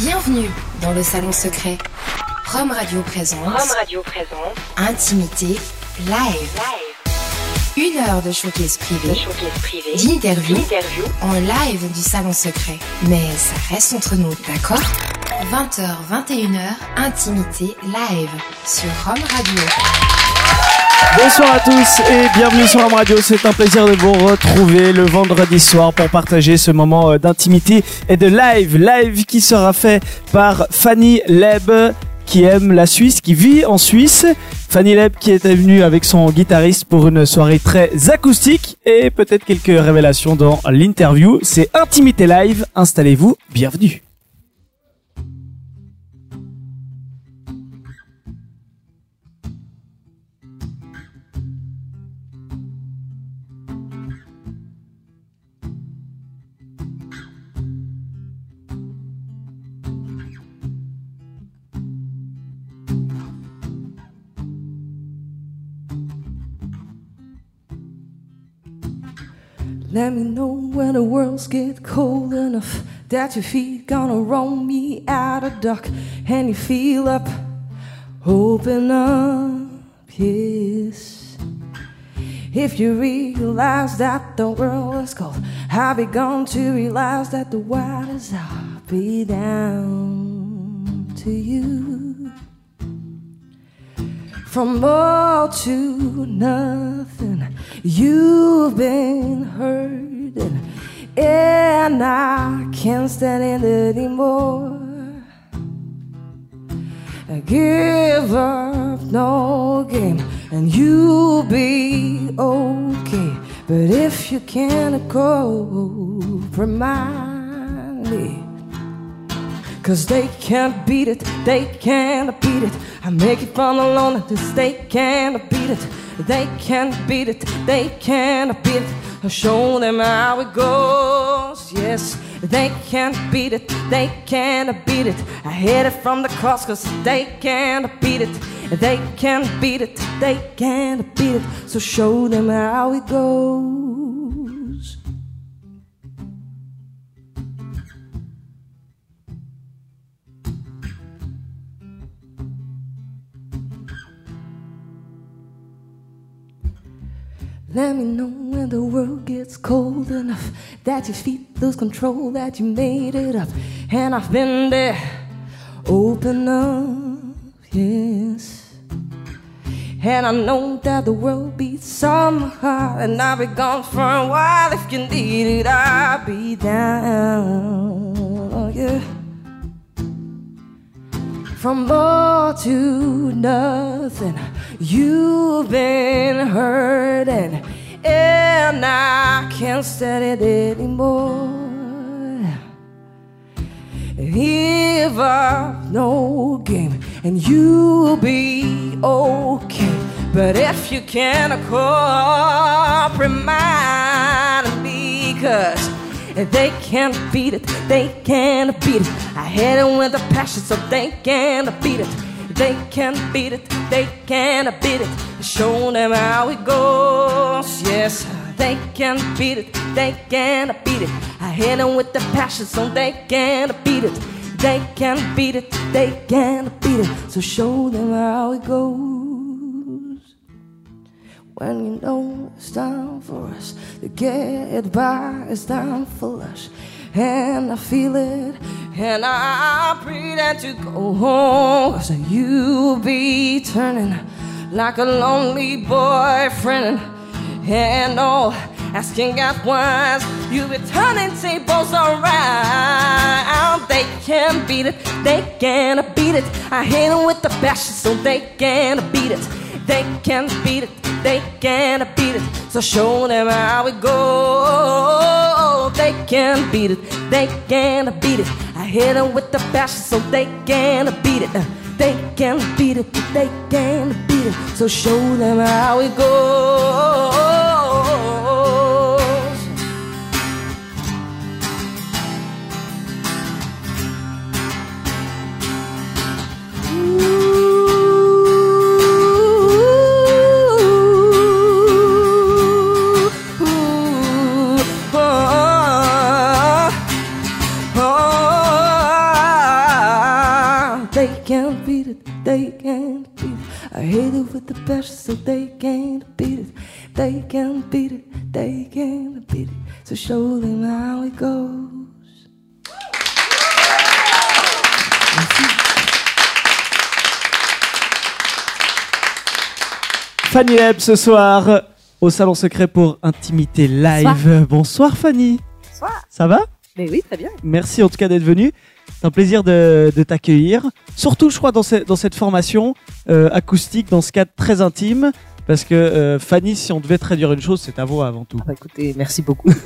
Bienvenue dans le salon secret. Rome Radio présente. Rome Radio présente. Intimité live. Une heure de showcase privé. Privé. D'interview. D'interview. En live du salon secret. Mais ça reste entre nous, d'accord? 20h, 21h, Intimité live sur Rome Radio. Bonsoir à tous et bienvenue sur Rome Radio. C'est un plaisir de vous retrouver le vendredi soir pour partager ce moment euh, d'intimité et de live. Live qui sera fait par Fanny Leb qui aime la Suisse, qui vit en Suisse. Fanny Leb qui était venue avec son guitariste pour une soirée très acoustique et peut-être quelques révélations dans l'interview. C'est Intimité Live. Installez-vous. Bienvenue. Let me know when the worlds get cold enough that your feet gonna roll me out of dark and you feel up, open up, yes. If you realize that the world is cold, I'll be gone to realize that the waters are be down to you. From all to nothing, you've been hurting, and I can't stand it anymore. I Give up, no game, and you'll be okay. But if you can't go, remind me. Cause they can't beat it, they can't beat it. I make it from alone, this they can't beat it. They can't beat it, they can't beat it. I'll show them how it goes, yes. They can't beat it, they can't beat it. I hit it from the cross cause they can't beat it. They can't beat it, they can't beat it. So show them how it goes. Let me know when the world gets cold enough that your feet lose control, that you made it up. And I've been there, open up, yes. And I know that the world beats somehow, and I'll be gone for a while. If you need it, I'll be down, oh yeah. From more to nothing, you've been hurting, and I can't stand it anymore. Give up, no game, and you'll be okay. But if you can't remind me, cause they can't beat it, they can't beat it. I hit it with a passion, so they can't beat it. They can't beat it, they can't beat it. Show them how it goes, yes. They can't beat it, they can't beat it. I hit it with the passion, so they can't beat it. They can't beat it, they can't beat it. So show them how it goes. When you know it's time for us to get by, it's time for us. And I feel it, and I that you go home. Cause you'll be turning like a lonely boyfriend. And all asking God why you'll be turning tables around. They can't beat it, they can't beat it. I hit them with the passion, so they can't beat it. They can't beat it, they can't beat it. So show them how it goes. They can't beat it, they can't beat it. I hit them with the passion, so they can't beat it. They can't beat it, they can't beat it. So show them how it goes. Ooh, they can't beat it. I hit it with the best, so they can't beat it. They can't beat it, they can't beat it. So show them how it goes. Fanny Leb ce soir au salon secret pour Intimité Live. Bonsoir, Fanny. Bonsoir. Ça va? Mais oui, très bien. Merci en tout cas d'être venue. C'est un plaisir de, de t'accueillir. Surtout, je crois, dans, ce- dans cette formation euh, acoustique, dans ce cadre très intime. Parce que euh, Fanny, si on devait traduire une chose, c'est ta voix avant tout. Ah bah écoutez, merci beaucoup.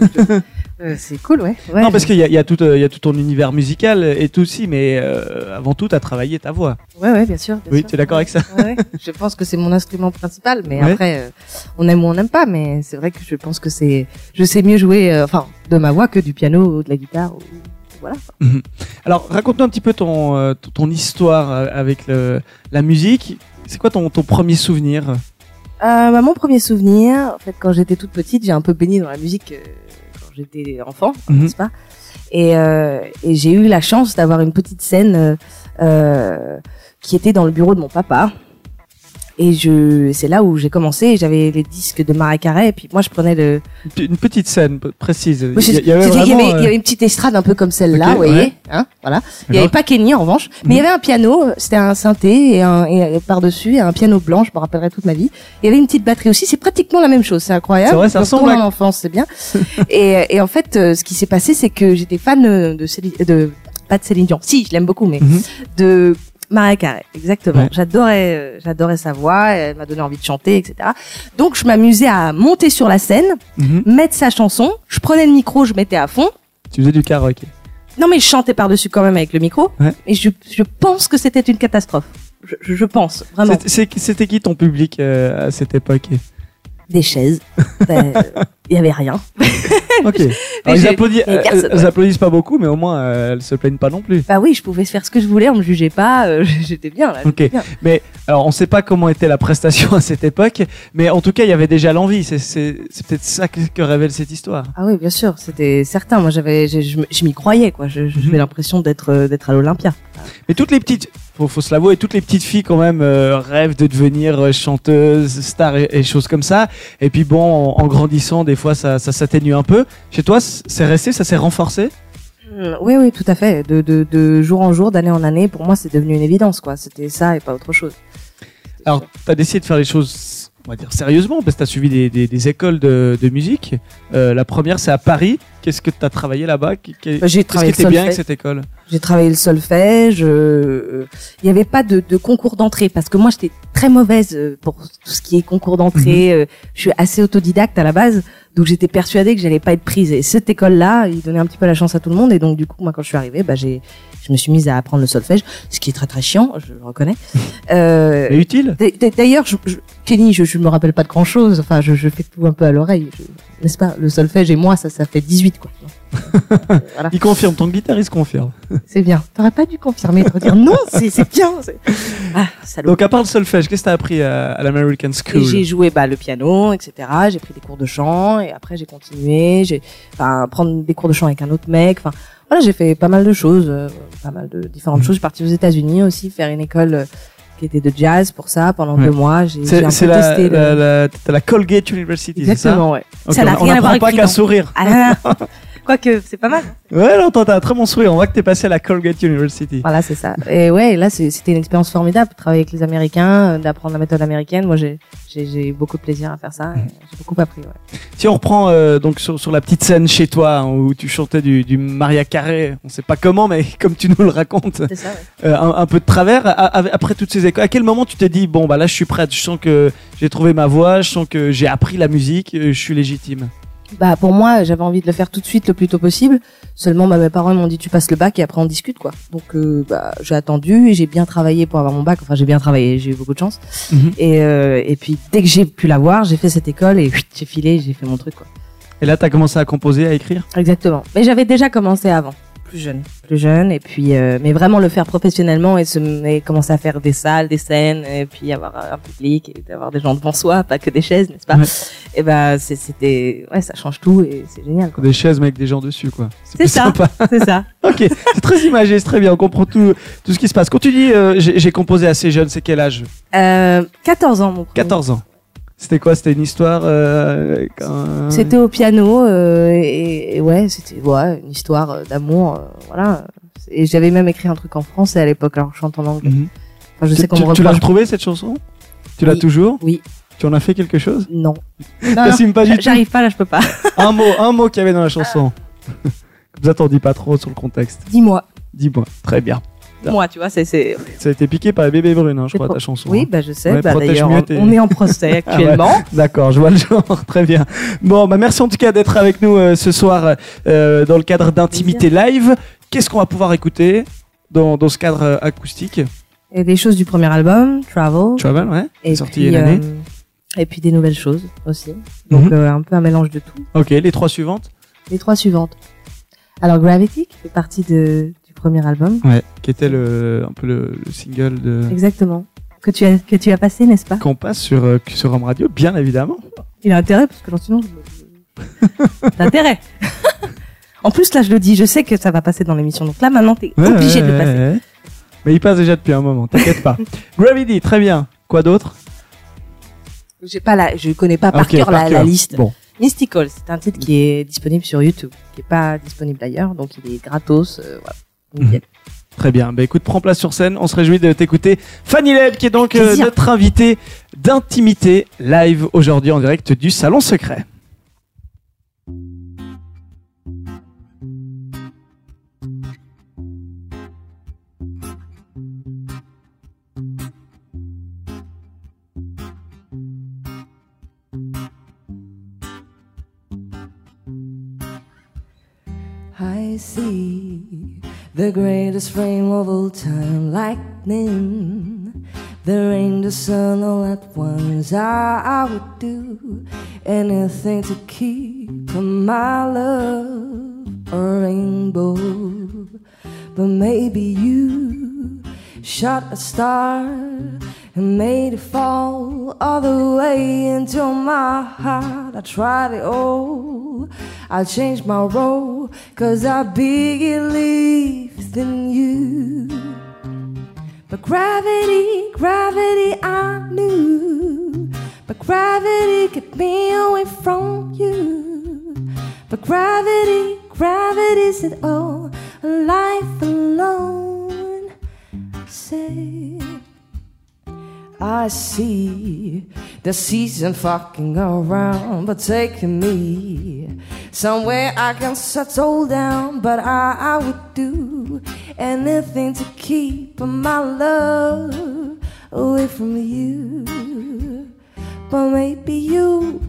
Euh, c'est cool, ouais. ouais non, parce qu'il y a, il y, a tout, euh, il y a tout ton univers musical et tout aussi, mais avant tout, tu as travaillé ta voix. Ouais, ouais, bien sûr. bien Oui, tu es d'accord avec ça Ouais. Je pense que c'est mon instrument principal, mais après, on aime ou on n'aime pas, mais c'est vrai que je pense que c'est, je sais mieux jouer, enfin, de ma voix que du piano ou de la guitare. Ou... Voilà. Alors, raconte-nous un petit peu ton, euh, ton, histoire euh, avec le, la musique. C'est quoi ton, ton premier souvenir? Euh, bah, mon premier souvenir, en fait, quand j'étais toute petite, j'ai un peu baigné dans la musique euh, quand j'étais enfant, Mhm. n'est-ce pas? Et, euh, et j'ai eu la chance d'avoir une petite scène qui était dans le bureau de mon papa. Et je, c'est là où j'ai commencé. J'avais les disques de Marais Carré, et puis moi je prenais le. Une petite scène précise. Il y, avait c'était- il y vraiment, avait- il y avait une petite estrade un peu comme celle-là, vous voyez, ouais. hein, voilà. Il y avait pas Kenny en revanche, mais il y Mhm. avait un piano, c'était un synthé et, un, et par dessus un piano blanc, je me rappellerai toute ma vie. Il y avait une petite batterie aussi, c'est pratiquement la même chose, c'est incroyable. C'est vrai, ça ressemble à- en enfance, c'est bien. et, et en fait, euh, ce qui s'est passé, c'est que j'étais fan euh, de Céline, de pas de Céline Dion, si, je l'aime beaucoup, mais Mhm. de Maria Carré, exactement. Ouais. J'adorais, euh, j'adorais sa voix, elle m'a donné envie de chanter, etc. Donc je m'amusais à monter sur la scène, Mhm. mettre sa chanson, je prenais le micro, je mettais à fond. Tu faisais du karaoké. Non, mais je chantais par-dessus quand même avec le micro. Ouais. Et je, je pense que c'était une catastrophe. Je, je, je pense, vraiment. C'était- c'est- C'était qui ton public euh, à cette époque? Des chaises. Ben, Il y avait rien. Ok. Alors, ils, j'ai- applaudissent, pas beaucoup, mais au moins euh, elles se plaignent pas non plus. Bah oui, je pouvais faire ce que je voulais, on me jugeait pas, euh, j'étais bien là. Ok. bien. Mais alors, on sait pas comment était la prestation à cette époque, mais en tout cas, il y avait déjà l'envie. C'est c'est- c'est peut-être ça que, que révèle cette histoire. Ah oui, bien sûr, c'était certain. Moi, j'avais, je, je, me- je m'y croyais, quoi. Mhm. J'avais l'impression d'être, euh, d'être à l'Olympia. Mais toutes les petites, faut, faut se l'avouer, toutes les petites filles quand même euh, rêvent de devenir euh, chanteuse, star et, et choses comme ça. Et puis bon, en, en grandissant, des fois, ça, ça s'atténue un peu. Chez toi, c'est resté, ça s'est renforcé? Mm, Oui, oui, tout à fait. De, de, de jour en jour, d'année en année, pour moi, c'est devenu une évidence, quoi. C'était ça et pas autre chose. Alors, t'as décidé de faire les choses, on va dire sérieusement, parce que t'as suivi des, des, des écoles de, de musique. Euh, la première, c'est à Paris. Qu'est-ce que t'as travaillé là-bas Bah, j'ai Qu'est-ce qui travaillé le était bien avec solfège. cette école? J'ai travaillé le solfège. euh, Il n'y avait pas de, de concours d'entrée parce que moi j'étais très mauvaise euh, pour tout ce qui est concours d'entrée. euh, Je suis assez autodidacte à la base, donc j'étais persuadée que j'allais pas être prise. Et cette école-là, il donnait un petit peu la chance à tout le monde. Et donc du coup, moi quand je suis arrivée, bah j'ai, je me suis mise à apprendre le solfège, ce qui est très très chiant, je le reconnais. Euh, utile D'ailleurs, je, je- Kenny, je, je me rappelle pas de grand chose. Enfin, je, je fais tout un peu à l'oreille, n'est-ce pas? Le solfège et moi, ça, ça fait 18 quoi. voilà. Il confirme, ton guitariste confirme. C'est bien. T'aurais pas dû confirmer, te dire non, c'est bien. Ah. Donc, à part le solfège, qu'est-ce que t'as appris à, à l'American School? J'ai joué bah, le piano, etc. J'ai pris des cours de chant et après j'ai continué. J'ai enfin prendre des cours de chant avec un autre mec. Enfin voilà, j'ai fait pas mal de choses, euh, pas mal de différentes Mhm. choses. Je suis partie aux États-Unis aussi faire une école euh, qui était de jazz pour ça pendant Ouais. deux mois. J'ai un peu la, le- la, la, la Colgate University, c'est ça Exactement, ouais. Ça n'a on rien à voir avec pas qu'à sourire. Ah. Quoique, c'est pas mal. Ouais, non, t'as un très bon sourire. On voit que t'es passé à la Colgate University. Voilà, c'est ça. Et ouais, là, c'était une expérience formidable, travailler avec les Américains, euh, d'apprendre la méthode américaine. Moi, j'ai eu beaucoup de plaisir à faire ça. et J'ai beaucoup appris. Ouais. Si on reprend euh, donc sur, sur la petite scène chez toi hein, où tu chantais du, du Maria Carré, on sait pas comment, mais comme tu nous le racontes, ça. Ouais. euh, un, un peu de travers. a- Après toutes ces écoles, à quel moment tu t'es dit bon bah là je suis prête, je sens que j'ai trouvé ma voix, je sens que j'ai appris la musique, je suis légitime? Bah pour moi, j'avais envie de le faire tout de suite, le plus tôt possible. Seulement, bah, mes parents m'ont dit tu passes le bac et après on discute quoi. Donc euh, bah j'ai attendu et j'ai bien travaillé pour avoir mon bac. Enfin j'ai bien travaillé, j'ai eu beaucoup de chance. Mhm. Et euh, et puis dès que j'ai pu l'avoir, j'ai fait cette école et j'ai filé, j'ai fait mon truc quoi. Et là t'as commencé à composer, à écrire? Exactement. Mais j'avais déjà commencé avant. Plus jeune, plus jeune, et puis euh, mais vraiment le faire professionnellement et se et commencer à faire des salles, des scènes, et puis avoir un public et d'avoir des gens devant soi, pas que des chaises, n'est-ce pas Ouais. Et ben c'est- c'était ouais, ça change tout et c'est génial. quoi. Des chaises mais avec des gens dessus quoi. C'est ça. C'est ça. Ok, c'est très imagé, c'est très bien, on comprend tout, tout ce qui se passe. Quand tu dis euh, j'ai j'ai composé assez jeune, c'est quel âge? Euh, 14 ans mon premier. 14 ans. C'était quoi? C'était une histoire euh, un- C'était au piano euh, et, et ouais, c'était ouais, une histoire euh, d'amour, euh, voilà. Et j'avais même écrit un truc en français à l'époque, alors je chante en anglais. Mhm. Enfin, je Tu- sais qu'on tu, me tu l'as retrouvée cette chanson? Tu l'as Oui. toujours? Oui. Tu en as fait quelque chose? Non. Non, T'assumes pas du tout J'arrive pas là, je peux pas. Un mot, un mot qu'il y avait dans la chanson. Comme ça, t'en dis pas trop sur le contexte. Dis-moi. Dis-moi. Très bien. Moi, tu vois, c'est c'est. Ça a été piqué par les bébés brunes, hein, je crois, pro- ta chanson. Oui, hein. bah je sais. Ouais, bah, d'ailleurs, on, tes- on est en procès Ah ouais. actuellement. D'accord, je vois le genre. Très bien. Bon, bah merci en tout cas d'être avec nous euh, ce soir euh, dans le cadre d'intimité live. Qu'est-ce qu'on va pouvoir écouter dans, dans ce cadre euh, acoustique? Et des choses du premier album, Travel. Travel, ouais. et sorti puis, il y a une année. euh, et puis des nouvelles choses aussi. Donc Mhm. euh, un peu un mélange de tout. Ok, les trois suivantes? Les trois suivantes. Alors Gravity, qui fait partie de, premier album. Ouais. Qui était le, un peu le, le single de Exactement. Que tu as, que tu as passé, n'est-ce pas? Qu'on passe sur euh, sur Home Radio, bien évidemment. Il a intérêt, parce que sinon... je- T'as intérêt En plus, là, je le dis, je sais que ça va passer dans l'émission. Donc là, maintenant, t'es Ouais, obligé ouais, de le passer. ouais. Mais il passe déjà depuis un moment, t'inquiète pas. Gravity, très bien. Quoi d'autre? J'ai pas la, je connais pas par cœur la, par la cœur. liste. Bon, Mystical, c'est un titre qui est disponible sur YouTube, qui est pas disponible ailleurs, donc il est gratos. euh, voilà. Nickel. très bien. Bah écoute, prends place sur scène. On se réjouit de t'écouter. Fanny Leb, qui est donc euh, notre invitée d'intimité live aujourd'hui en direct du Salon Secret. I see the greatest flame of all time, lightning. The rain, the sun, all at once. I, I would do anything to keep my love a rainbow. But maybe you shot a star and made it fall all the way into my heart. I tried it all. I changed my role, cause I believed in you. But gravity, gravity, I knew. But gravity kept me away from you. But gravity, gravity said, oh, life alone. Say, I see the season fucking around, but taking me somewhere I can settle down. But I, I would do anything to keep my love away from you. But maybe you,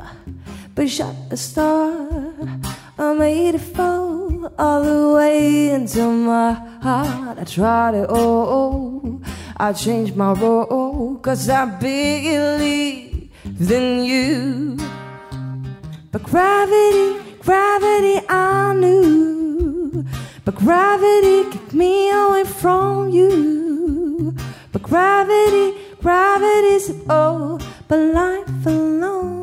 but shot a star. I made it fall all the way into my heart. I tried it all. I changed my role, cause I believe in you. But gravity, gravity, I knew. But gravity kept me away from you. But gravity, gravity said, oh, but life alone.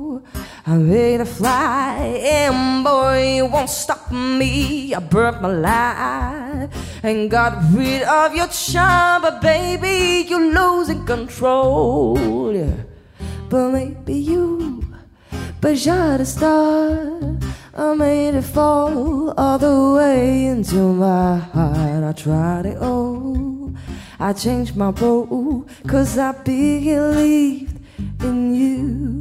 I made a fly, and boy, you won't stop me. I burnt my life and got rid of your charm, but baby, you're losing control. Yeah. But maybe you, but you're the star. I made it fall all the way into my heart. I tried it all. I changed my role, cause I believed in you.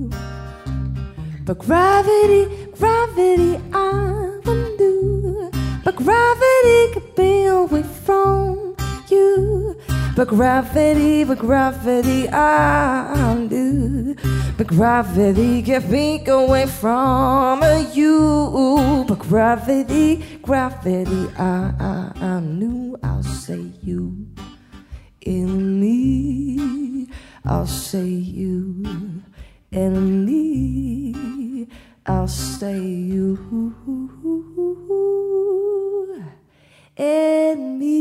But gravity, gravity, I undo. But gravity could be away from you. But gravity, but gravity, I knew. But gravity kept me away from you. But gravity, gravity, I, I, I knew I'll say you in me. I'll say you in me. I'll say you in me.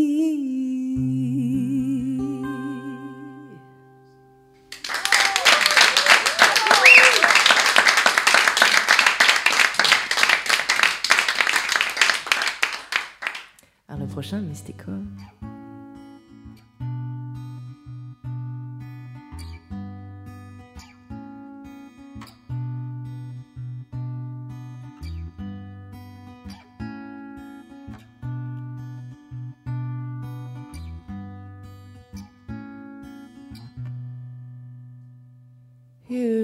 Alors le prochain, Mystico.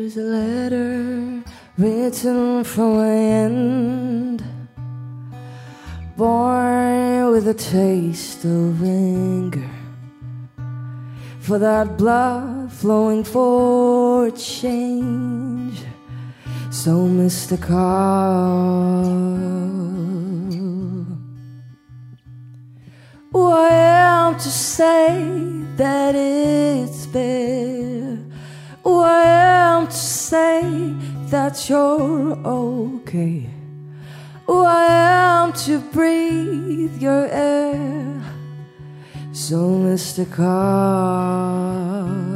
Here's a letter written from my end, born with a taste of anger. For that blood flowing for change, so mystical. Who I am to say that it's fair? Am to say that you're okay? Who I am to breathe your air? So Mr. Ooh,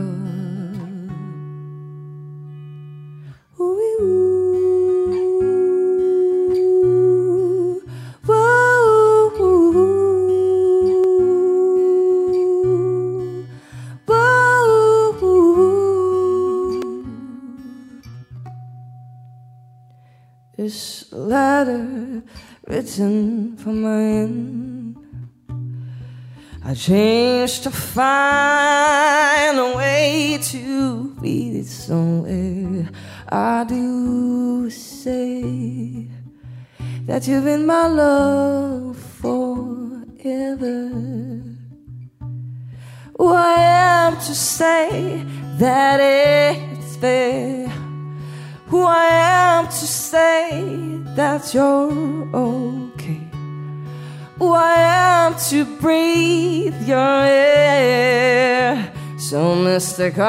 This letter written from my end. I changed to find a way to read it somewhere. I do say that you've been my love forever. Who I am to say that it's fair. Who I am to say that you're okay. Who I am to breathe your air. So mystical.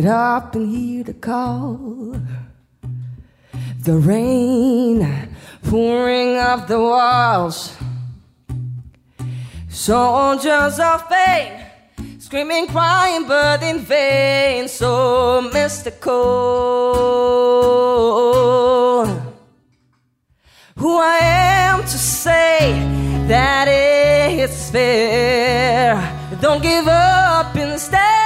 Get up and hear the call. The rain pouring off the walls. Soldiers of pain, screaming, crying, but in vain, so mystical. Who I am to say that it's fair. Don't give up instead.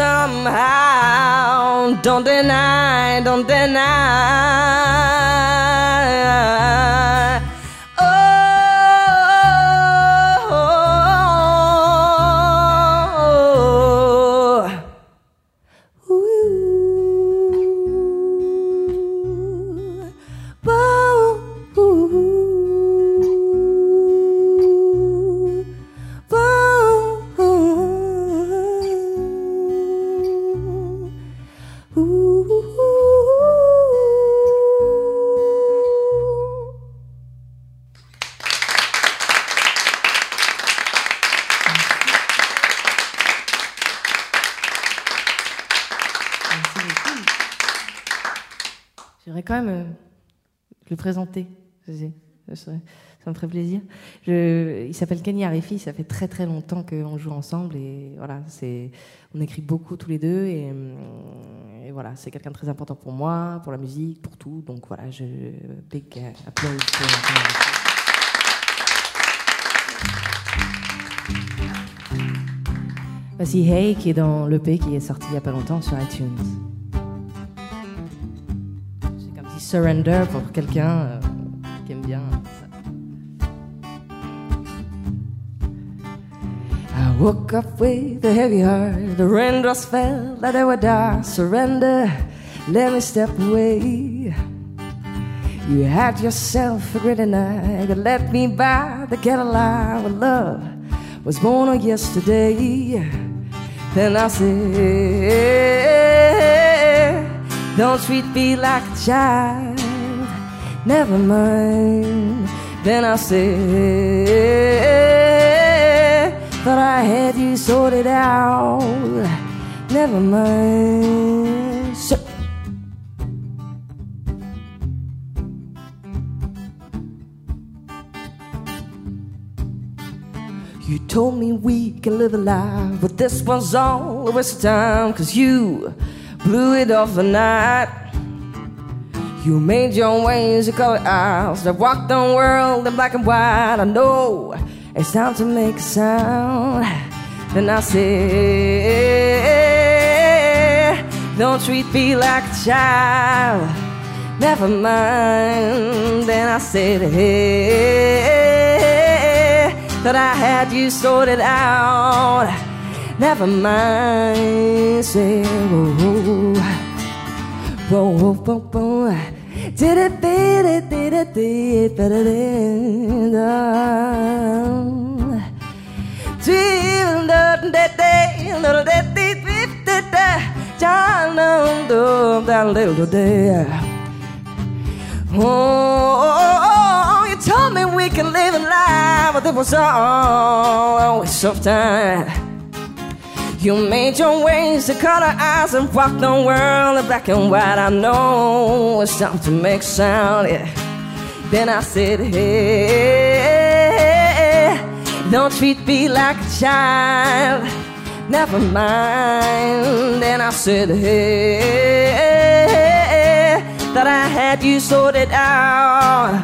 Somehow. Don't deny, don't deny. J'aimerais quand même euh, le présenter. Ça, me ferait plaisir. Il s'appelle Kenny Arifi. Ça fait très très longtemps qu'on joue ensemble et voilà, c'est, on écrit beaucoup tous les deux et, et voilà, c'est quelqu'un de très important pour moi, pour la musique, pour tout. Donc voilà, je big euh, applause. Voici Hey qui est dans l'EP qui est sorti il y a pas longtemps sur iTunes. Surrender pour quelqu'un euh, qui aime bien ça. I woke up with a heavy heart. The raindrops fell that I would die. Surrender, let me step away. You had yourself a great night that let me by the get alive love was born on yesterday. Then I said, Don't treat me like a child. Never mind. Then I said, Thought I had you sorted out. Never mind. So, You told me we can live a life, but this one's all a waste of time. Cause you blew it off the night. You made your ways, you color eyes that walked the world in black and white. I know it's time to make a sound. Then I say, Don't treat me like a child. Never mind. Then I said, Hey, that I had you sorted out. Never mind. Say, whoa, whoa, whoa, whoa, whoa. Did it, did it, did it, did it, day, down, down, down, little day. Uh, oh, oh, oh, you told me we can live a life, but it was all a waste of time. You made your ways to color eyes and rock the world in black and white. I know it's time to make sound. Yeah. Then I said, Hey, don't treat me like a child. Never mind. Then I said, Hey, that I had you sorted out.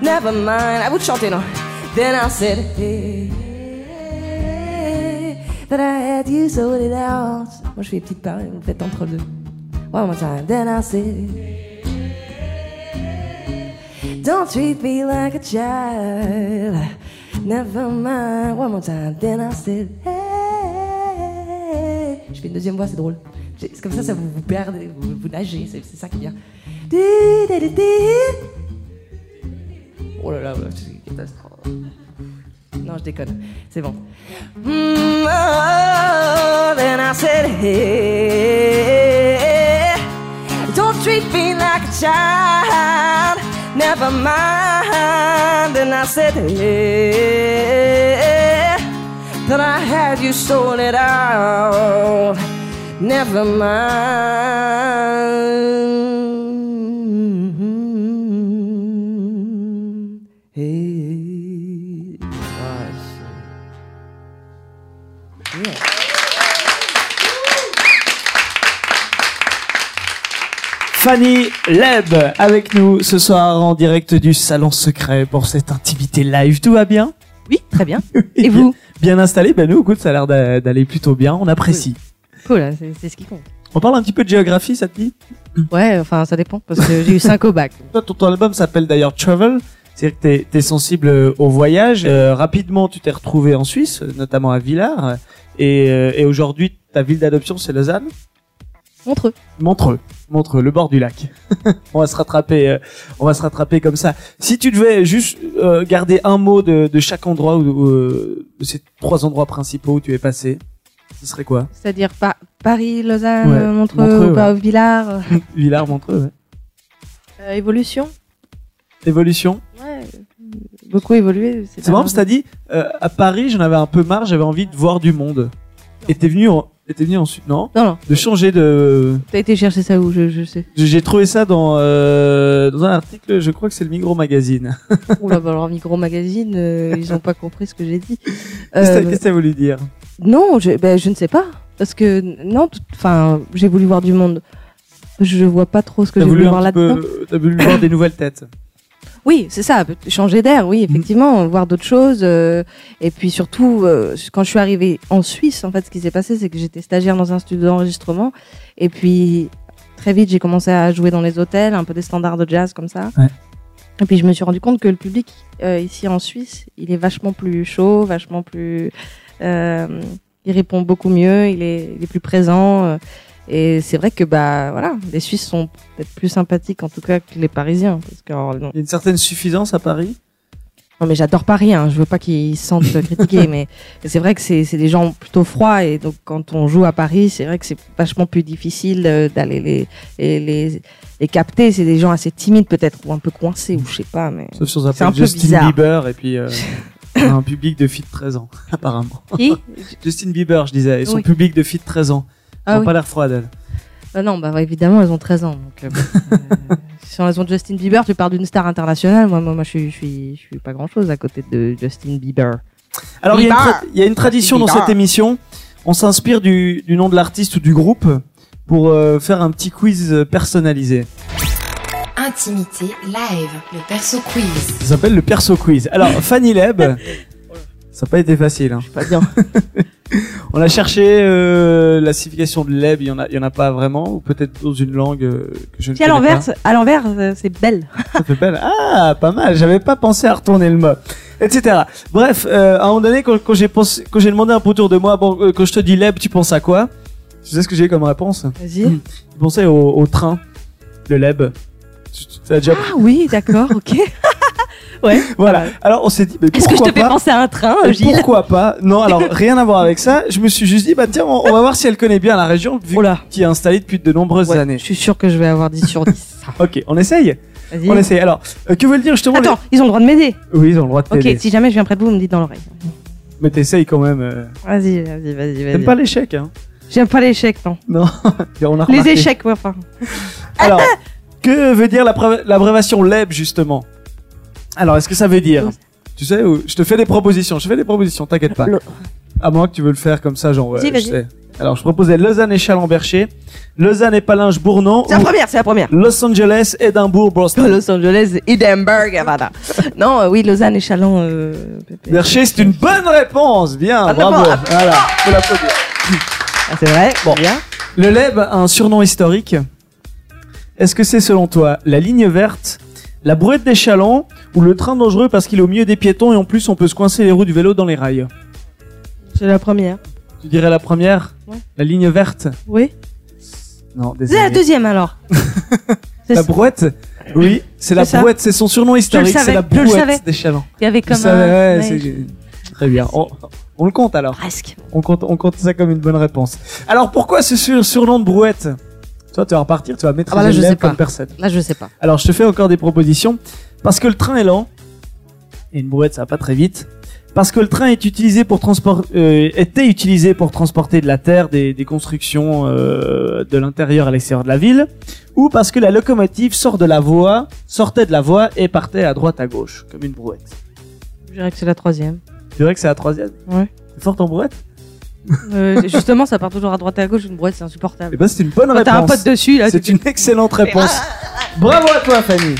Never mind. I would chant it on. Then I said, Hey, that I had you sorted out. Moi, je fais des petites paroles, vous faites entre deux. One more time. Then I said, Don't treat me like a child. Never mind. One more time. Then I said, Hey. Je fais une deuxième voix, c'est drôle. C'est comme ça, ça vous, vous perdez, vous, vous nagez, c'est ça qui di. Oh là là, c'est catastrophe. Non, je déconne. C'est bon. Mm, oh, then I said, hey, don't treat me like a child. Never mind. Then I said, hey, that I had you sorted out. Never mind. Fanny Leb avec nous ce soir en direct du salon secret pour cette intimité live. Tout va bien Oui, très bien. Et vous Bien installé Ben nous, écoute, ça a l'air d'a- d'aller plutôt bien. On apprécie. Cool, hein, c'est ce qui compte. On parle un petit peu de géographie, ça te dit? Ouais, enfin, ça dépend, parce que j'ai eu 5 au bac. Toi, ton, ton album s'appelle d'ailleurs Travel. C'est-à-dire que t'es, sensible au voyage. Euh, rapidement, tu t'es retrouvé en Suisse, notamment à Villars. Et, euh, et aujourd'hui, ta ville d'adoption, c'est Lausanne Montreux. Montreux, Montreux, le bord du lac. on va se rattraper, euh, on va se rattraper comme ça. Si tu devais juste euh, garder un mot de, de chaque endroit ou euh, de ces trois endroits principaux où tu es passé, ce serait quoi? C'est-à-dire Pa- Paris, Lausanne, Ouais, Montreux, Montreux, Villars. Villars, Montreux, ouais. évolution Évolution? Ouais. Beaucoup évolué. C'est marrant parce que t'as dit à Paris, j'en avais un peu marre, j'avais envie de voir du monde. Et t'es venu, en, et t'es venu ensuite, non Non, non. De changer de. T'as été chercher ça où je, je sais. J'ai trouvé ça dans euh, dans un article, je crois que c'est le Migros Magazine. Oula, bah alors Micro Magazine, euh, ils ont pas compris ce que j'ai dit. Qu'est-ce que Euh, ça voulu dire non, je, ben, je ne sais pas. Parce que, non, enfin, j'ai voulu voir du monde. Je vois pas trop ce que j'ai voulu voir là-dedans. t'as voulu voir des nouvelles têtes. Oui, c'est ça, changer d'air, oui, effectivement, voir d'autres choses. euh, et puis surtout, euh, quand je suis arrivée en Suisse, en fait, ce qui s'est passé, c'est que j'étais stagiaire dans un studio d'enregistrement. Et puis, très vite, j'ai commencé à jouer dans les hôtels, un peu des standards de jazz comme ça. Ouais. Et puis, je me suis rendu compte que le public, euh, ici en Suisse, il est vachement plus chaud, vachement plus... il répond beaucoup mieux, il est, il est plus présent. Et c'est vrai que bah voilà, les Suisses sont peut-être plus sympathiques en tout cas que les Parisiens, parce que alors, non, Il y a une certaine suffisance à Paris? non, mais j'adore Paris, hein. je veux pas qu'ils se sentent critiqués, mais c'est vrai que c'est c'est des gens plutôt froids et donc quand on joue à Paris, c'est vrai que c'est vachement plus difficile euh, d'aller les, les, les, les capter. C'est des gens assez timides peut-être ou un peu coincés ou je sais pas, mais Sauf C'est un peu Justin bizarre. Bieber et puis euh, un public de filles de 13 ans, apparemment. qui? Justin Bieber, je disais, et son Oui. public de filles de 13 ans. Ah oui. pas l'air froides, elles. Bah non, bah évidemment elles ont 13 ans. Donc, euh, euh, si elles ont Justin Bieber, tu parles d'une star internationale. Moi, moi, moi, je suis, je suis, je suis pas grand chose à côté de Justin Bieber. Alors, il y, a une Bieber. tra- il y a une tradition dans cette émission. On s'inspire du, du nom de l'artiste ou du groupe pour euh, faire un petit quiz personnalisé. Intimité live, le perso quiz. Ça s'appelle le perso quiz. Alors, Fanny Leb, ça n'a pas été facile. Hein. Pas bien. On a cherché euh, la signification de Leb, il y en a, il y en a pas vraiment, ou peut-être dans une langue euh, que je ne Si à connais l'envers, pas. à l'envers, euh, c'est belle. Ça fait belle. Ah, pas mal. J'avais pas pensé à retourner le mot, etc. Bref, euh, à un moment donné, quand, quand j'ai pensé, quand j'ai demandé un peu autour de moi, bon, euh, quand je te dis Leb, tu penses à quoi? Tu sais ce que j'ai eu comme réponse? Vas-y. Je pensais au, au train, le. Tu, tu- déjà Ah oui, d'accord, ok. Voilà. Alors on s'est dit, mais Est-ce que je pourquoi te fais pas penser à un train, Gilles Pourquoi pas Non, alors rien à voir avec ça. Je me suis juste dit, bah tiens, on, on va voir si elle connaît bien la région, vu là. qu'il est installé depuis de nombreuses Ouais, années. Je suis sûr que je vais avoir 10 sur 10. Ok, on essaye. Vas-y. On essaye. Alors, euh, que veut dire justement Attends, ils ont le droit de m'aider. les- Oui, ils ont le droit de Ok, t'aider. si jamais je viens près de vous, vous me dites dans l'oreille. Mais t'essayes quand même. euh. Vas-y, vas-y, vas-y, T'aimes vas-y. pas l'échec, hein J'aime pas l'échec, non. Non. on a Les remarqué. échecs, ouais, enfin. Alors, que veut dire l'abré- l'abréviation LEB justement? Alors, est-ce que ça veut dire Tu sais, où- je te fais des propositions. Je fais des propositions, t'inquiète pas. À moins que tu veux le faire comme ça, genre. Si, je sais. Alors, je proposais Lausanne et Chalon-Bercher, Lausanne et Palinges-Bournon, C'est la première, c'est la première. Los Angeles, Édimbourg, Boston. Los Angeles, Edinburgh, voilà. non, euh, oui, Lausanne et Chalon. Euh... Bercher, c'est une bonne réponse. Bien, Bonne bravo. Voilà, faut l'applaudir. Ah, c'est vrai. Bon. Bien. Le LEB a un surnom historique. Est-ce que c'est selon toi la ligne verte, la brouette des chalands ou le train dangereux parce qu'il est au milieu des piétons et en plus on peut se coincer les roues du vélo dans les rails C'est la première. Tu dirais la première? Ouais. La ligne verte? Oui. Non, C'est la désolé. deuxième alors. La brouette? Oui, c'est la ça. brouette, c'est son surnom historique, c'est la brouette des chalands. Il y avait comme un. ouais, ouais, c'est- Très bien. On, on le compte alors. Presque. On compte, on compte ça comme une bonne réponse. Alors pourquoi ce sur- surnom de brouette? Toi, tu vas repartir, tu vas mettre Ah bah là, je sais pas. comme personne. Là, je sais pas. Alors, je te fais encore des propositions. Parce que le train est lent, et une brouette, ça va pas très vite. Parce que le train est utilisé pour transport, euh, était utilisé pour transporter de la terre, des, des constructions euh, de l'intérieur à l'extérieur de la ville, ou parce que la locomotive sort de la voie, sortait de la voie et partait à droite à gauche, comme une brouette. Je dirais que c'est la troisième. Tu dirais que c'est la troisième? Ouais. C'est fort en brouette? Euh, justement, ça part toujours à droite et à gauche. Une brouette, c'est Eh insupportable. ben, c'est une bonne Quand t'as un réponse. pote dessus, là, C'est une excellente réponse. Bravo à toi, Fanny.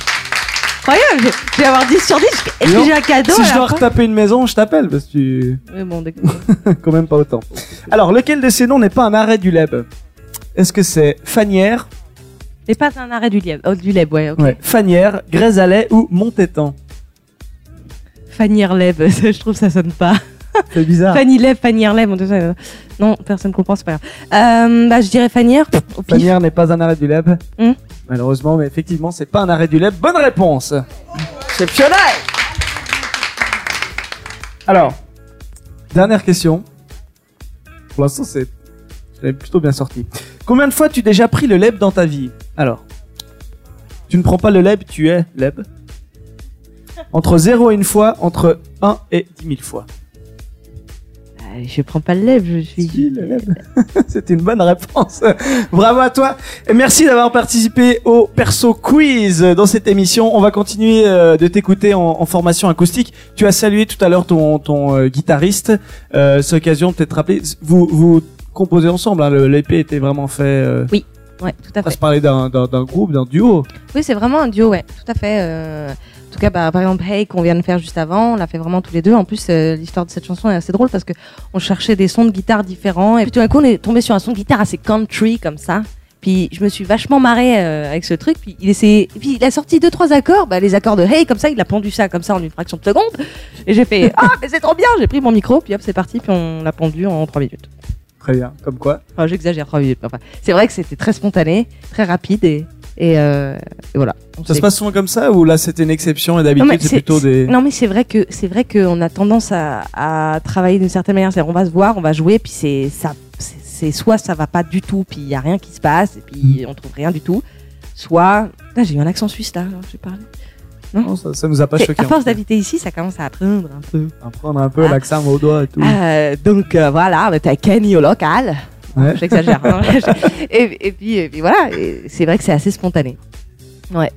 Incroyable, je vais avoir 10 sur 10. Est-ce que j'ai un cadeau si à je la dois fin retaper une maison, je t'appelle parce que tu Oui, bon, d'accord. quand même pas autant. Alors, lequel de ces noms n'est pas un arrêt du LEB? Est-ce que c'est Fanière, C'est pas un arrêt du leb, oh, du leb, ouais, ok. ouais. Fanière, Grésalet ou Montétan Fanny Leb, je trouve que ça sonne pas. C'est bizarre. Fanny Leb, Fanny on dirait- non, personne comprend, c'est pas grave. Euh, bah, je dirais Fanière, au pif. Fanière n'est pas un arrêt du LEB Hmm. Malheureusement, mais effectivement, c'est pas un arrêt du LEB. Bonne réponse Exceptionnel Alors, dernière question. Pour l'instant, c'est plutôt bien sorti. Combien de fois tu déjà pris le LEB dans ta vie? Alors, tu ne prends pas le LEB, tu es LEB. Entre 0 et une fois, entre 1 et 10 000 fois. Je prends pas le leb, je suis. Si, le une bonne réponse. Bravo à toi. Et merci d'avoir participé au Perso Quiz dans cette émission. On va continuer euh, de t'écouter en, en formation acoustique. Tu as salué tout à l'heure ton, ton euh, guitariste. Euh, c'est l'occasion de peut-être rappeler. Vous, vous composez ensemble. Hein, L'EP était vraiment fait. euh, Oui. Ouais, tout à On va fait. se parler d'un groupe, d'un duo. Oui, c'est vraiment un duo, ouais, tout à fait. En tout cas, bah, par exemple, Hey, qu'on vient de faire juste avant, on l'a fait vraiment tous les deux. En plus, euh, l'histoire de cette chanson est assez drôle parce que on cherchait des sons de guitare différents. Et puis tout d'un coup, on est tombé sur un son de guitare assez country comme ça. Puis je me suis vachement marrée euh, avec ce truc. Puis il, essayait... puis il a sorti deux trois accords, bah, les accords de Hey, comme ça, il a pondu ça comme ça en une fraction de seconde. Et j'ai fait Ah, mais c'est trop bien J'ai pris mon micro, puis hop, c'est parti, puis on l'a pondu en trois minutes. Très bien. Comme quoi? Enfin, j'exagère, trois minutes. Enfin, c'est vrai que c'était très spontané, très rapide et, et, euh, et voilà. Ça se passe souvent comme ça ou là c'était une exception et Non, d'habitude c'est plutôt des. Non mais c'est vrai que c'est vrai qu'on a tendance à, à travailler d'une certaine manière. C'est-à-dire, on va se voir, on va jouer, puis c'est ça, c'est soit ça va pas du tout, puis il y a rien qui se passe, et puis Mm. on trouve rien du tout. Soit là j'ai eu un accent suisse là, j'ai parlé. Non, ça, ça nous a pas choqué. À force d'habiter ici, ça commence à apprendre un peu. Apprendre un peu Ah. l'accent au doigt et tout. Euh, donc euh, voilà, on était à Kenny au local. Ouais. J'exagère. hein. et, et puis, et puis voilà, c'est vrai que c'est assez spontané. Ouais.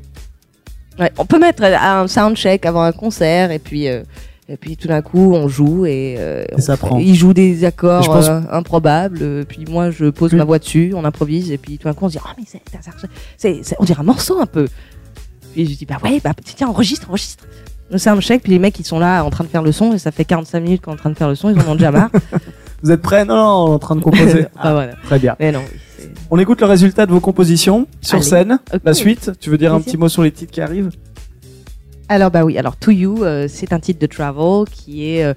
Ouais, On peut mettre un soundcheck avant un concert et puis euh, et puis tout d'un coup on joue et, euh, ça on- prend. il joue des accords Je pense- euh, improbables. euh, puis moi je pose ma voix dessus, on improvise et puis tout d'un coup on se dit ah mais c'est, c'est- c'est- on dirait un morceau un peu. Puis je dis bah ouais bah tiens enregistre enregistre. Le soundcheck puis les mecs ils sont là en train de faire le son et ça fait 45 minutes qu'on est en train de faire le son ils en ont déjà marre. Vous êtes prêts? Non, non, on est en train de composer. ah voilà. Très bien. Mais non. On écoute le résultat de vos compositions sur Allez. scène. La suite, tu veux dire un petit mot sur les titres qui arrivent? Alors bah oui, alors To You, euh, c'est un titre de Travel qui est... euh,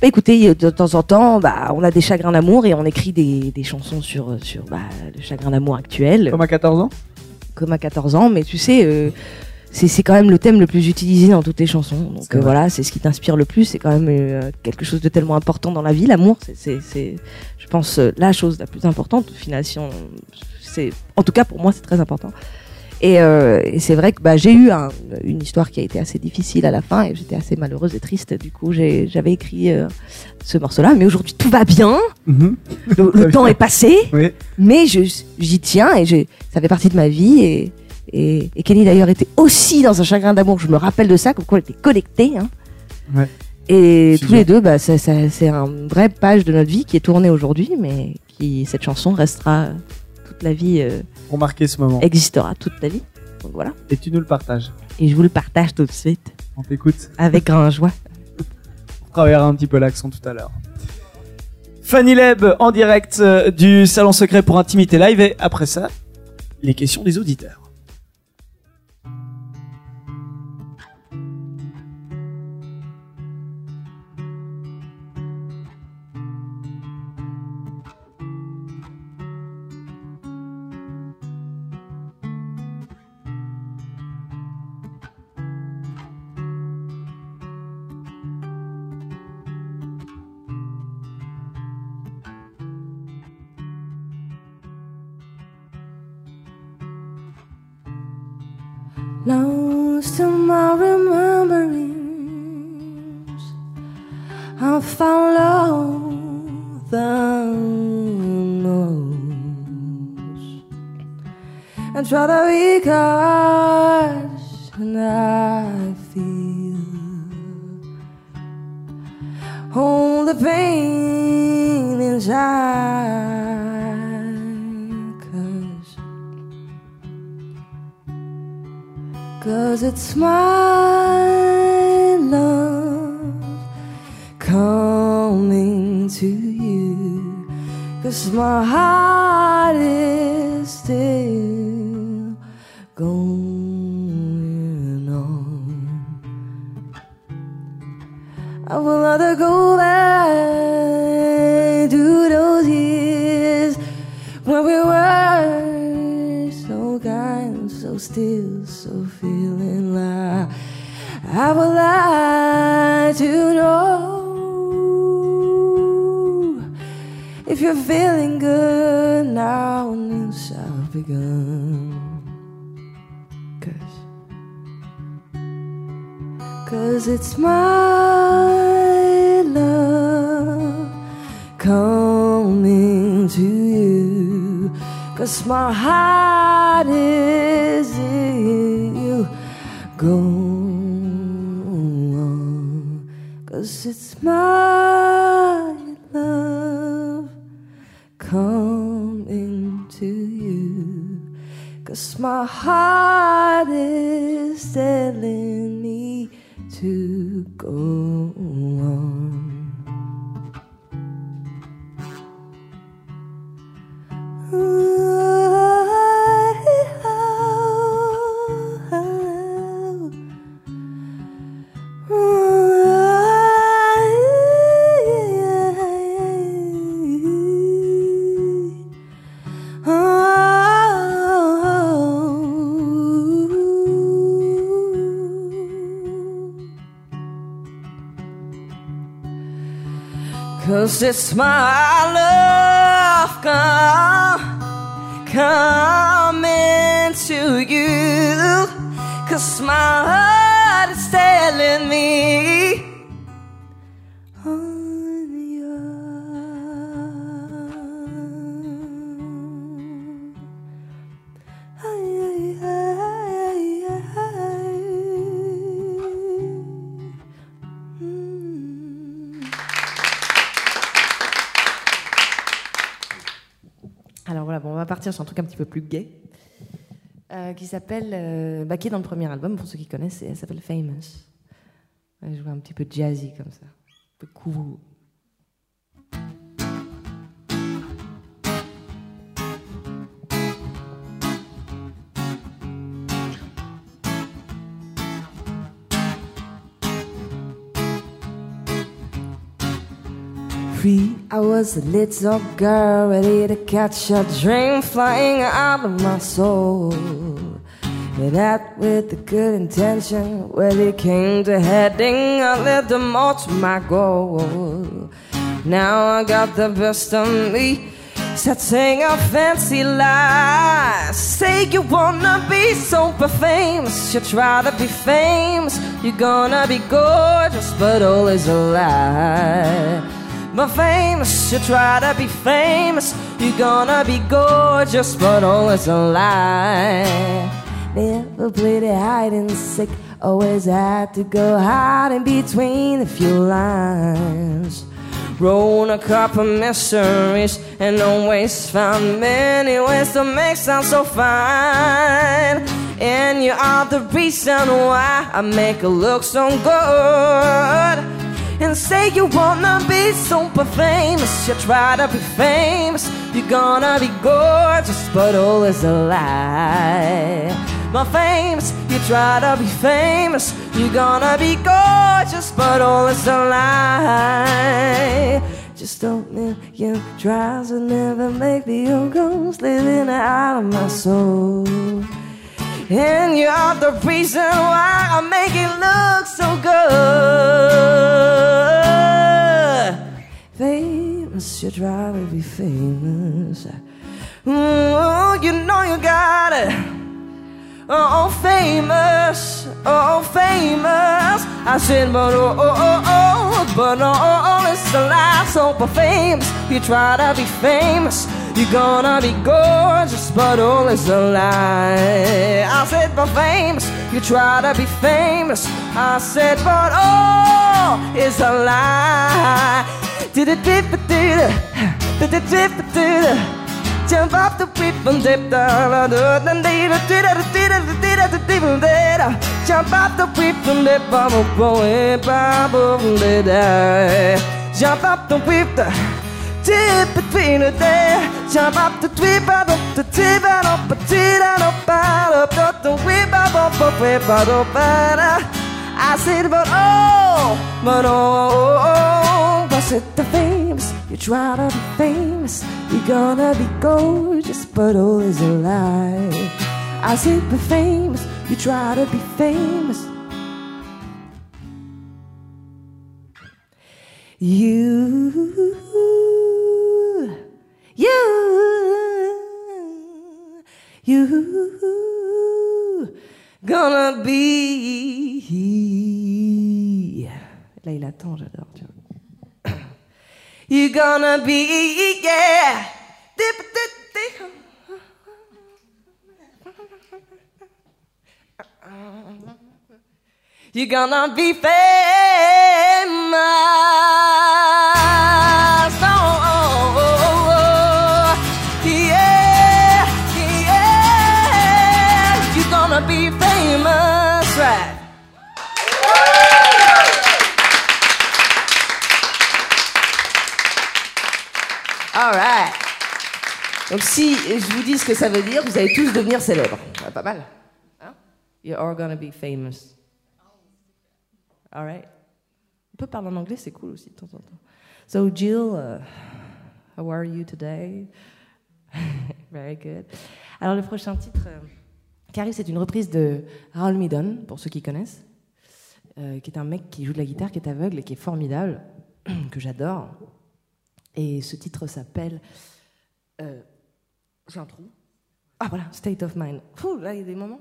bah, écoutez, de temps en temps, bah, on a des chagrins d'amour et on écrit des, des chansons sur, euh, sur bah, le chagrin d'amour actuel, Comme à 14 ans? Comme à 14 ans, mais tu sais, euh, c'est quand même le thème le plus utilisé dans toutes les chansons. Donc euh, voilà, c'est ce qui t'inspire le plus, c'est quand même euh, quelque chose de tellement important dans la vie, l'amour, c'est- je pense, euh, la chose la plus importante. Au final, si on, c'est, en tout cas pour moi, c'est très important. Et, et c'est vrai que bah, j'ai eu un- une histoire qui a été assez difficile à la fin et j'étais assez malheureuse et triste. Du coup, j'avais écrit ce morceau-là. Mais aujourd'hui, tout va bien. Mhm. Le, le temps est passé. Oui. Mais j'y tiens et ça fait partie de ma vie. Et, et, et Kenny d'ailleurs était aussi dans un chagrin d'amour. Je me rappelle de ça, comme quoi on était connectés. Hein. Ouais. Et tous les deux, bah, ça, ça- c'est une vraie page de notre vie qui est tournée aujourd'hui, mais qui cette chanson restera toute la vie, euh, Pour marquer ce moment. existera toute la vie. Donc voilà. Et tu nous le partages. Et je vous le partage tout de suite On t'écoute. avec grand joie. On travaillera un petit peu l'accent tout à l'heure. Fanny Leb en direct euh, du Salon Secret pour Intimité Live. Et après ça, les questions des auditeurs. My rememberings, I found the most. And try to be cautious, and I feel all the pain inside. Cause it's my love coming to you. Cause my heart is still going on. I will not go back to those years when we were so kind, so still, I would like to know if you're feeling good now and news have begun. Cause, Cause it's my love coming to you. Cause my heart is in you. Cause it's my love coming to you. Cause my heart is telling me to go on. Cause it's my love come, coming to you. Cause my heart is telling me. Partir sur un truc un petit peu plus gay, euh, qui s'appelle, euh, bah, qui est dans le premier album, pour ceux qui connaissent, elle s'appelle Famous. Elle joue un petit peu jazzy comme ça, un peu cool. Free, I was a little girl ready to catch a dream flying out of my soul. And that with a good intention, when it came to heading a little more to my goal. Now I got the best of me, setting a fancy lie. Say you wanna be super famous, you try to be famous, you're gonna be gorgeous, but all is a lie. But famous, you try to be famous, you're gonna be gorgeous, but all is a lie. Never played it hide and seek, always had to go hide in between a few lines. Wrote a couple mysteries and always found many ways to make sound so fine. And you are the reason why I make it look so good and say you wanna be super famous. You try to be famous, you're gonna be gorgeous, but all is a lie. My famous, you try to be famous, you're gonna be gorgeous, but all is a lie. Just don't million tries will never make the old ghost living out of my soul. And you're the reason why I make it look so good. Famous, you try to be famous. Oh, you know you got it. Oh, oh, famous, oh, oh, famous. I said, but oh, oh, oh, oh, but oh, oh, oh, it's a lie. So, but famous, you try to be famous. You're gonna be gorgeous, but all is a lie. I said, but famous, you try to be famous. I said, but all is a lie. Did it dip it did it? Did it dip it did it? Jump off the whip and dip down. Jump off the whip and dip on the boy, Bible, Jump off the whip, dip between the day. Jump off the whip, I don't the tip, I don't but it, I don't bother. Up the whip, I don't but whip, I don't bother. I said, but oh, but oh, oh, oh, was it the famous? You try to be famous, you're gonna be gorgeous, but all is a lie. I said, be famous, you try to be famous. You, you, you, gonna be. Là, il attend, j'adore. You gonna be, yeah. You're gonna be famous. Donc si je vous dis ce que ça veut dire, vous allez tous devenir célèbres. Ah, pas mal. Hein? You're all gonna be famous. Alright. On peut parler en anglais, c'est cool aussi de temps en temps. So Jill, uh, how are you today? Very good. Alors le prochain titre euh, c'est une reprise de Raoul Midon, pour ceux qui connaissent, euh, qui est un mec qui joue de la guitare, qui est aveugle et qui est formidable, que j'adore. Et ce titre s'appelle. Euh, J'ai un trou. Ah voilà, State of Mind. Fou, là, il y a des moments.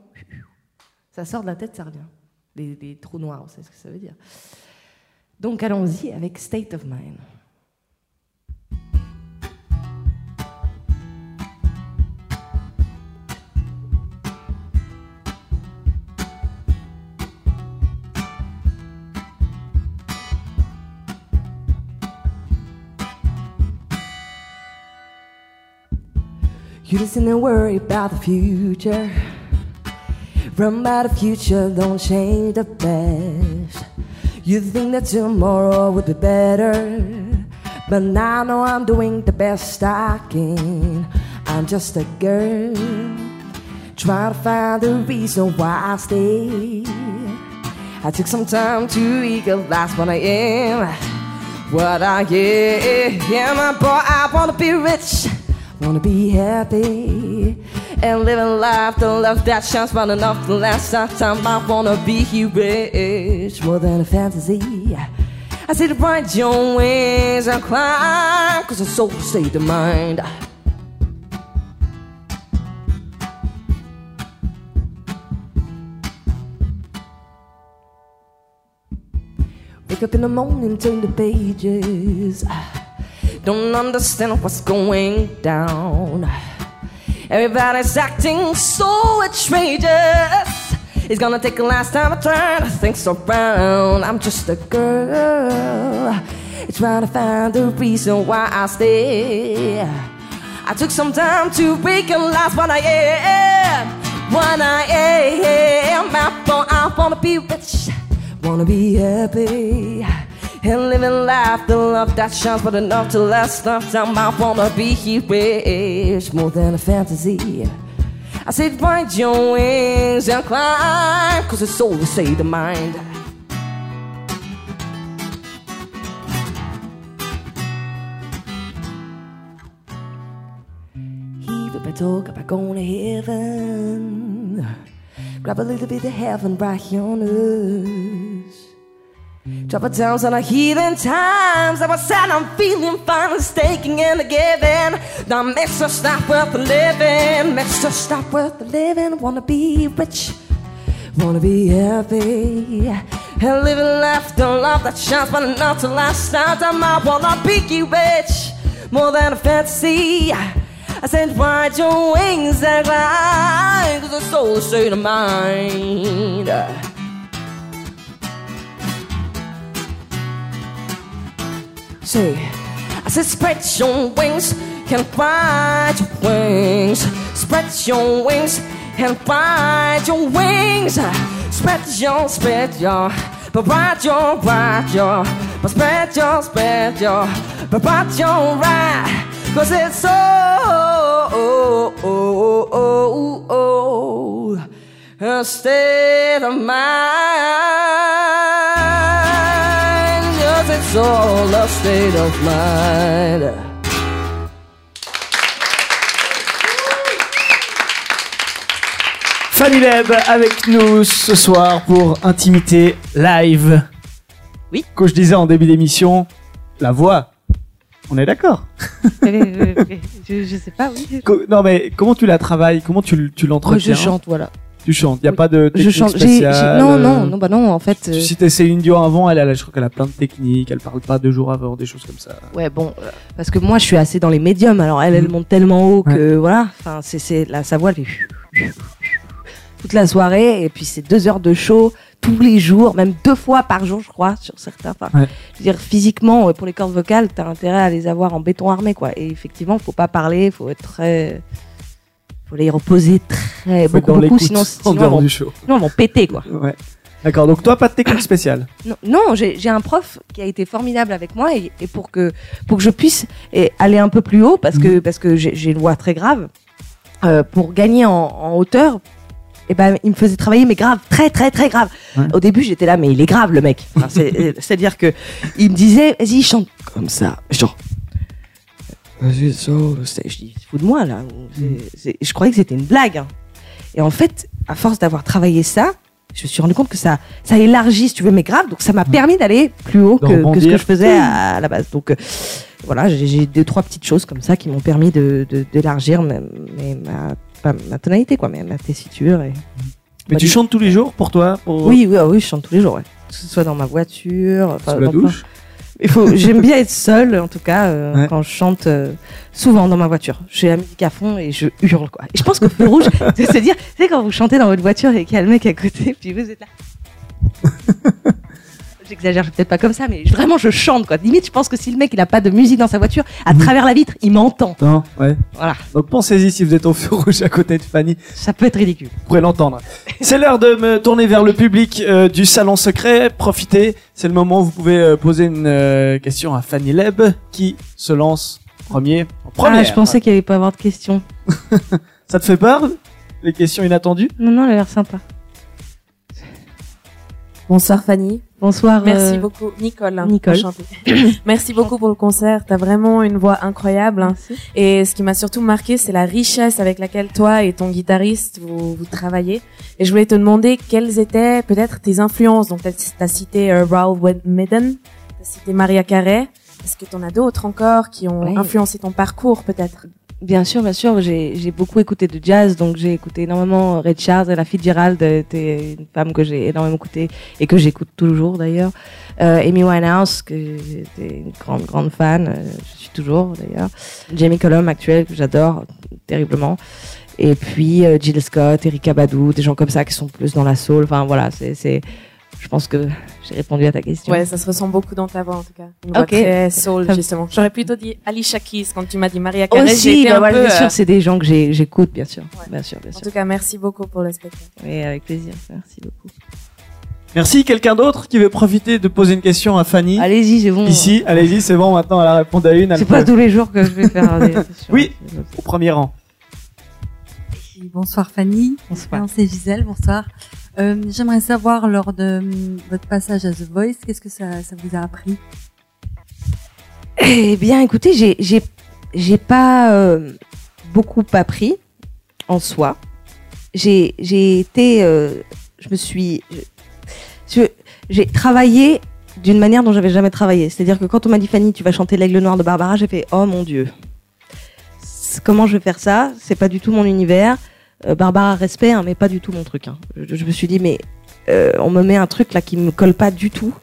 Ça sort de la tête, ça revient. Des, des trous noirs, savez ce que ça veut dire. Donc allons-y avec State of Mind. You listen and worry about the future. Run by the future, don't change the past. You think that tomorrow would be better. But now I know I'm doing the best I can. I'm just a girl. Trying to find the reason why I stay. I took some time to realize what I am. What I am. Yeah, my boy, I wanna be rich. Wanna be happy and living life the love that shines bright enough to last time. I wanna be rich more than a fantasy. I see the bright your wings and climb, cause it's so state of mind. Wake up in the morning, turn the pages. Don't understand what's going down. Everybody's acting so outrageous. It's gonna take a last time I turn things around. I'm just a girl trying to find the reason why I stay. I took some time to realize what I am. What I am. I wanna be rich, wanna be happy. And living life, the love that shines but enough to last lifetime. I wanna be rich more than a fantasy. I said, find your wings and climb, cause it's all the state of mind. Heave up a talk about going to heaven. Grab a little bit of heaven right here on us. Drop it down on a heathen times. I was sad, I'm feeling fine, staking and the giving. Now, us not worth living. Us not worth living. Wanna be rich, wanna be happy. And living life, the love that shines, but enough to last out. I wanna be rich, more than a fantasy. I said, ride your wings and glide, cause the soul is straight of mind. Say, I said, spread your wings and ride your wings. Spread your wings and ride your wings. Spread your, spread your, but ride your, ride your, but spread your, spread your, but ride your ride. Cause it's so, oh, oh, oh, oh, oh, a state of mind. All a state of mind. Fanny Leb avec nous ce soir pour Intimité Live. Oui. Que je disais en début d'émission, la voix. On est d'accord je, je sais pas, oui. Co- Non mais comment tu la travailles? Comment tu, tu Oh, l'entretiens je chante, voilà. Tu chantes. Il y a Oui. pas de Je technique chante. Spéciale. j'ai- non, euh, non, non, bah non, en fait. euh, Si t'es Céline Dion avant, elle, elle, je crois qu'elle a plein de techniques. Elle parle pas deux jours avant, des choses comme ça. Ouais, bon, euh, parce que moi, je suis assez dans les médiums. Alors, elle, elle Mhm. monte tellement haut que, voilà. Enfin, c'est, la, sa voix, elle fait toute la soirée. Et puis, c'est deux heures de show tous les jours, même deux fois par jour, je crois, sur certains. Enfin, Ouais. je veux dire, physiquement, pour les cordes vocales, t'as intérêt à les avoir en béton armé, quoi. Et effectivement, faut pas parler, faut être très, faut les reposer très Faut beaucoup, beaucoup, sinon, sinon, elles vont, sinon elles vont péter quoi. Ouais. D'accord. Donc toi, pas de technique spéciale? Non, non j'ai un prof qui a été formidable avec moi et, et pour que pour que je puisse eh, aller un peu plus haut parce Mhm. que parce que j'ai une voix très grave euh, pour gagner en, en hauteur. Et ben, il me faisait travailler mais grave, très très très grave. Ouais. Au début, j'étais là, mais il est grave le mec. Enfin, C'est-à-dire que il me disait, vas-y, chante comme ça, genre. Je dis, fous de moi là. C'est- Je croyais que c'était une blague. hein. Et en fait, à force d'avoir travaillé ça, je me suis rendu compte que ça, ça élargit, si tu veux, mes graves. Donc, ça m'a permis d'aller plus haut que, que ce que je faisais à, à la base. Donc, euh, voilà, j'ai deux, trois petites choses comme ça qui m'ont permis de de- d'élargir ma, ma, ma tonalité, quoi, mais ma tessiture. Et... Mais tu chantes tous les jours pour toi pour... Oui, oui, ah oui, je chante tous les jours, ouais. Que ce soit dans ma voiture, Sous la douche. Il faut, j'aime bien être seule, en tout cas, euh, Ouais. quand je chante, euh, souvent dans ma voiture. J'ai la musique à fond et je hurle, quoi. Et je pense que feu rouge, c'est se dire, tu sais, quand vous chantez dans votre voiture et qu'il y a le mec à côté, puis vous êtes là. J'exagère peut-être pas comme ça, mais vraiment, je chante, quoi. Limite, je pense que si le mec, il a pas de musique dans sa voiture, à Mhm. travers la vitre, il m'entend. Non, ouais. Voilà. Donc pensez-y si vous êtes au feu rouge à côté de Fanny, Ça peut être ridicule. vous pourrez l'entendre. C'est l'heure de me tourner vers le public euh, du salon secret. Profitez, c'est le moment où vous pouvez euh, poser une euh, question à Fanny Leb qui se lance premier. En première. Ah, je pensais qu'il allait pas avoir de questions. Ça te fait peur Les questions inattendues? Non, non, elle a l'air sympa. Bonsoir Fanny. Bonsoir. Merci euh, beaucoup. Nicole. Nicole. Merci beaucoup pour le concert. T'as vraiment une voix incroyable. merci. Et ce qui m'a surtout marqué, c'est la richesse avec laquelle toi et ton guitariste, vous, vous travaillez. Et je voulais te demander quelles étaient peut-être tes influences. Donc, t'as as cité euh, Raoul Madden, t'as cité Maria Carey. Est-ce que t'en as d'autres encore qui ont Ouais. influencé ton parcours peut-être? Bien sûr, bien sûr. J'ai beaucoup écouté de jazz, donc j'ai écouté énormément Ray et la Fitzgerald était une femme que j'ai énormément écoutée et que j'écoute toujours d'ailleurs. Euh, Amy Winehouse, que j'étais une grande grande fan, euh, je suis toujours d'ailleurs. Jamie Cullum actuel que j'adore terriblement. Et puis euh, Jill Scott, Erika Badu, des gens comme ça qui sont plus dans la soul. Enfin voilà, c'est. Je pense que j'ai répondu à ta question. Ouais, ça se ressent beaucoup dans ta voix en tout cas. Une voix Ok. très soul justement. J'aurais plutôt dit Alicia Keys quand tu m'as dit Maria Carey. Aussi, bah un voilà, peu, bien euh, sûr, c'est des gens que j'écoute, bien sûr, Ouais. bien sûr, bien En sûr. tout cas, merci beaucoup pour le spectacle. Oui, avec plaisir. Merci beaucoup. Merci. Quelqu'un d'autre qui veut profiter de poser une question à Fanny? Allez-y, c'est bon. Ici, allez-y, c'est bon. Maintenant, elle a répondu à une. C'est peut- pas tous les jours que je vais faire des questions. Oui. au premier rang. Bonsoir Fanny. Bonsoir. Non, C'est Gisèle, bonsoir. Euh, J'aimerais savoir, lors de hum, votre passage à The Voice, qu'est-ce que ça, ça vous a appris? Eh bien, écoutez, j'ai pas euh, beaucoup appris en soi. J'ai été, euh, je me suis, j'ai travaillé d'une manière dont j'avais jamais travaillé. C'est-à-dire que quand on m'a dit Fanny, tu vas chanter l'Aigle Noir de Barbara, j'ai fait oh mon dieu. Comment je vais faire ça? C'est pas du tout mon univers. Euh, Barbara respect, hein, mais pas du tout mon truc. hein. Je, me suis dit mais euh, on me met un truc là qui me colle pas du tout.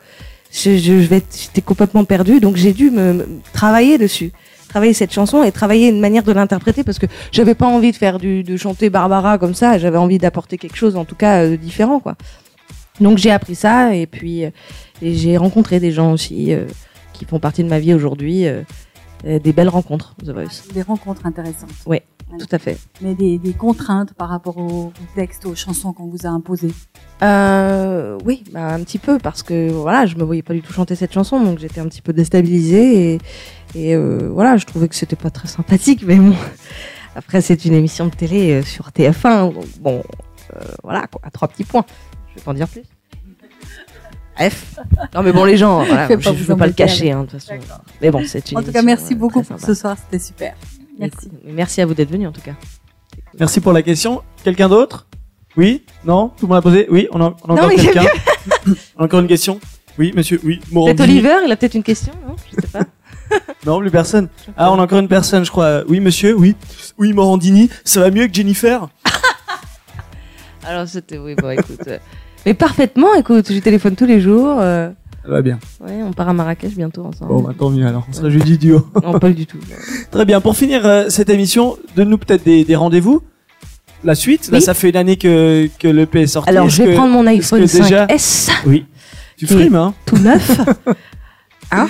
Je, je, vais, j'étais complètement perdue, donc j'ai dû me, travailler dessus, travailler cette chanson et travailler une manière de l'interpréter parce que j'avais pas envie de faire du, de chanter Barbara comme ça. J'avais envie d'apporter quelque chose, en tout cas euh, de différent, quoi. Donc j'ai appris ça et puis euh, j'ai rencontré des gens aussi euh, qui font partie de ma vie aujourd'hui, euh, euh, des belles rencontres, The Voice. Des rencontres intéressantes. Ouais. Tout à fait. Mais des, des contraintes par rapport aux textes, aux chansons qu'on vous a imposées. Euh, oui, bah, un petit peu parce que voilà, je me voyais pas du tout chanter cette chanson, donc j'étais un petit peu déstabilisée et, et euh, voilà, je trouvais que c'était pas très sympathique, mais bon. Après, c'est une émission de télé euh, sur TF1, donc bon, euh, voilà, quoi, à trois petits points. Je vais pas en dire plus. F. Non, mais bon, les gens, voilà, je, vous veux pas le cacher, hein, de toute façon. Mais bon, c'est une. En tout cas, merci euh, beaucoup pour ce soir, c'était super. Merci. Merci à vous d'être venu en tout cas. Merci pour la question. Quelqu'un d'autre? Oui? Non? Tout le monde a posé? Oui? On a, on a Non, encore quelqu'un? On a Encore une question? Oui, monsieur Oui, Peut-être Morandini. Oliver, il a peut-être une question, non? Je sais pas. Non, plus personne. Ah, on a encore une personne, je crois. Oui, monsieur Oui. Oui, Morandini. Ça va mieux que Jennifer? Alors c'était oui bon écoute. Mais parfaitement, écoute, je téléphone tous les jours. euh, Ça va bien. ouais, on part à Marrakech bientôt ensemble. Bon, bah, tant mieux alors. On sera jeudi duo. Non, pas du tout. Très bien. Pour finir euh, cette émission, donne-nous peut-être des, des rendez-vous. La suite. Là, Oui. ça fait une année que, que l'EP est sorti. Alors Est-ce je vais que- prendre mon est-ce iPhone que déjà- 5S Oui. Tu Et- frimes, hein tout neuf. hein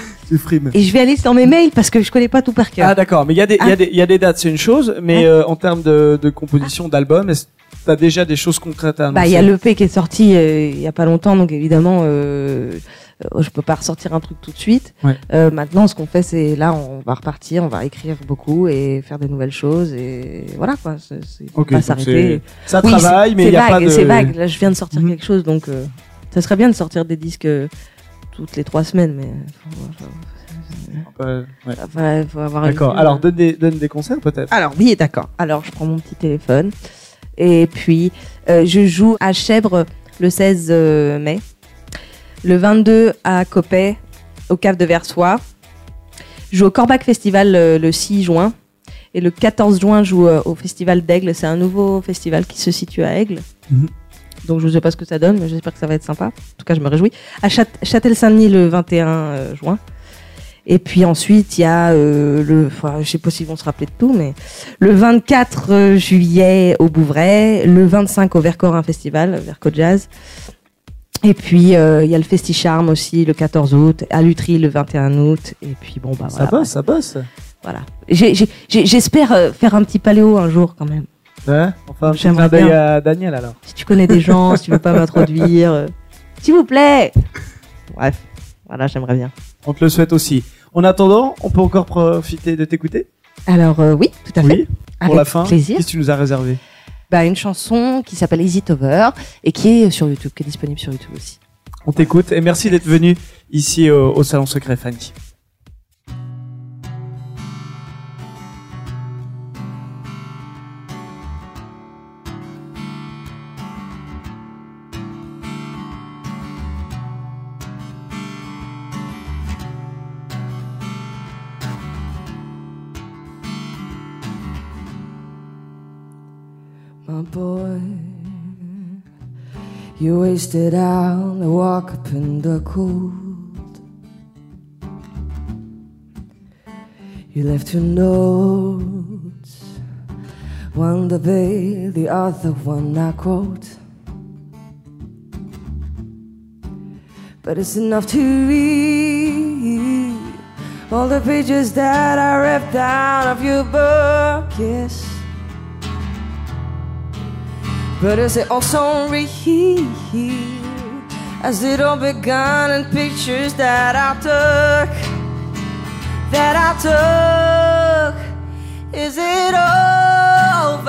Et je vais aller sur mes mails parce que je connais pas tout par cœur. Ah d'accord, mais il y a des il y a des il y a des dates, c'est une chose, mais Ah. euh, en termes de, de composition d'album, est-ce t'as déjà des choses concrètes à annoncer Bah, il y a l'EP qui est sorti euh, il y a pas longtemps, donc évidemment, euh, euh, je peux pas ressortir un truc tout de suite. Ouais. Euh, maintenant, ce qu'on fait, c'est là, on va repartir, on va écrire beaucoup et faire de nouvelles choses et voilà quoi. C'est c'est Ok, pas s'arrêter. c'est- ça Oui, travaille, mais il y a vague, pas de. C'est vague. Là, je viens de sortir Mhm. quelque chose, donc euh, ça serait bien de sortir des disques euh, toutes les trois semaines, mais faut, faut- Euh, ouais. faut- faut avoir D'accord. Alors donne des donne des concerts peut-être. Alors oui, d'accord. Alors je prends mon petit téléphone et puis euh, je joue à Chèvre le 16 euh, mai, le 22 à Copet au Cave de Versoix. Je joue au Corbac Festival euh, le 6 juin et le 14 juin je joue au Festival d'Aigle. C'est un nouveau festival qui se situe à Aigle. Mhm. Donc je ne sais pas ce que ça donne, mais j'espère que ça va être sympa. En tout cas, je me réjouis. À Chât- Châtel-Saint-Denis le 21 euh, juin. Et puis ensuite, il y a euh, le, enfin, je sais pas s'ils vont se rappeler de tout, mais le 24 juillet au Bouvray, le 25 au Vercorin Festival, Verco Jazz. Et puis euh, il y a le Festi Charme aussi le 14 août, à Lutry le 21 août. Et puis bon bah Ça voilà. bosse, ça bosse. voilà. J'espère euh, faire un petit paléo un jour quand même. Enfin, un petit J'aimerais clin d'œil bien. à Daniel alors. Si tu connais des gens, si tu veux pas m'introduire, euh, s'il vous plaît. Bref, voilà, j'aimerais bien. On te le souhaite aussi. En attendant, on peut encore profiter de t'écouter. Alors euh, oui, tout à fait. Oui. Pour Avec la fin, plaisir. qu'est-ce que tu nous as réservé Bah, une chanson qui s'appelle It Over et qui est sur YouTube, qui est disponible sur YouTube aussi. On t'écoute et merci d'être venu ici au, au salon secret, Fanny. You wasted out the walk up in the cold. You left two notes, one the bay, the other one I quote. But it's enough to read all the pages that I ripped out of your book, yes. But is it all also real? As it all begun in pictures that I took, that I took. Is it over?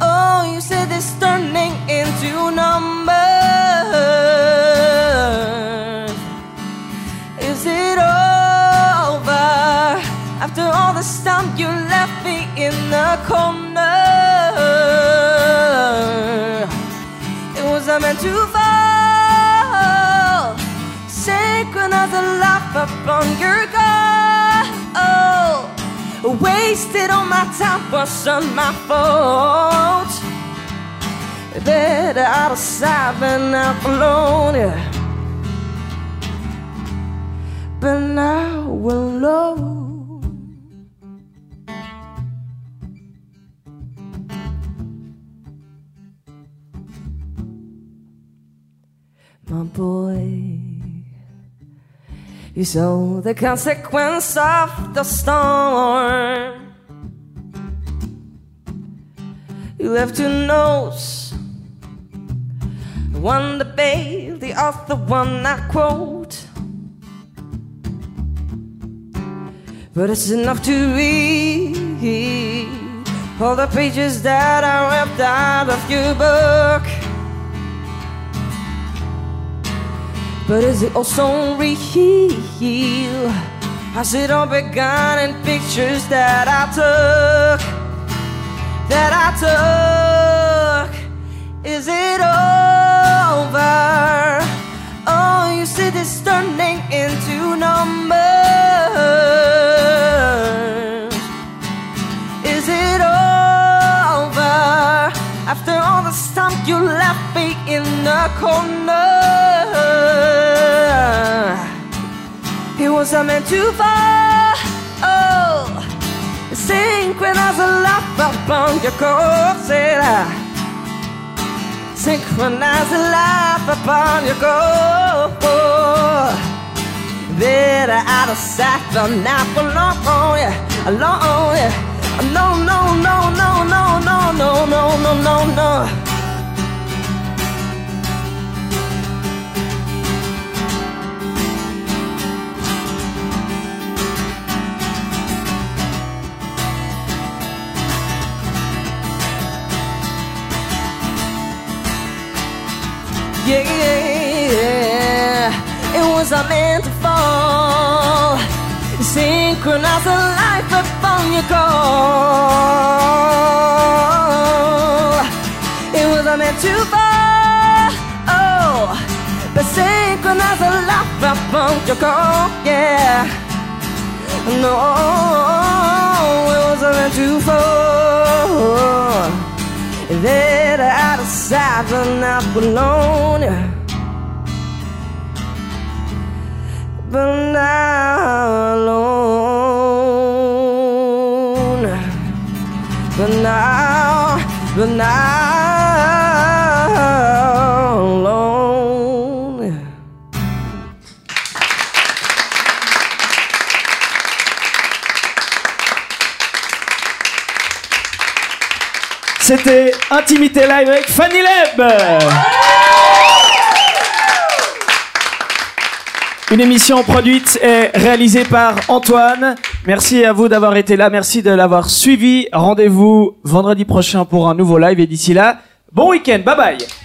Oh, you said it's turning into numbers. Is it over? After all this time you left me in the corner. I meant to fall. Synchronize a life upon your. Oh, wasted all my time wasn't my fault. Better out of sight than out alone. Yeah. But now we're alone. My boy. You saw the consequence of the storm. You left two notes. One the babe, the other one I quote. But it's enough to read all the pages that I ripped out of your book. But is it also real? Has it all begun in pictures that I took? That I took? Is it over? Oh, you see this turning into numbers. After all this time you left me in the corner. It was a meant to fall. Oh, synchronize a laugh upon your course. Synchronize a laugh upon your course. That out of sight, but not for long, oh yeah, long, oh yeah. No, no, no, no, no, no, no, no, no, no, no. Yeah, yeah, it was a meant to fall. Synchronize a life upon your call. It was a meant to fall. Oh, but synchronize a upon your call. Yeah, no, it was a meant to fall. That out of sight, but not alone. But not alone. C'était Intimité Live avec Fanny Leb. Une émission produite et réalisée par Antoine. Merci à vous d'avoir été là, merci de l'avoir suivi. Rendez-vous vendredi prochain pour un nouveau live. Et d'ici là, bon week-end, bye bye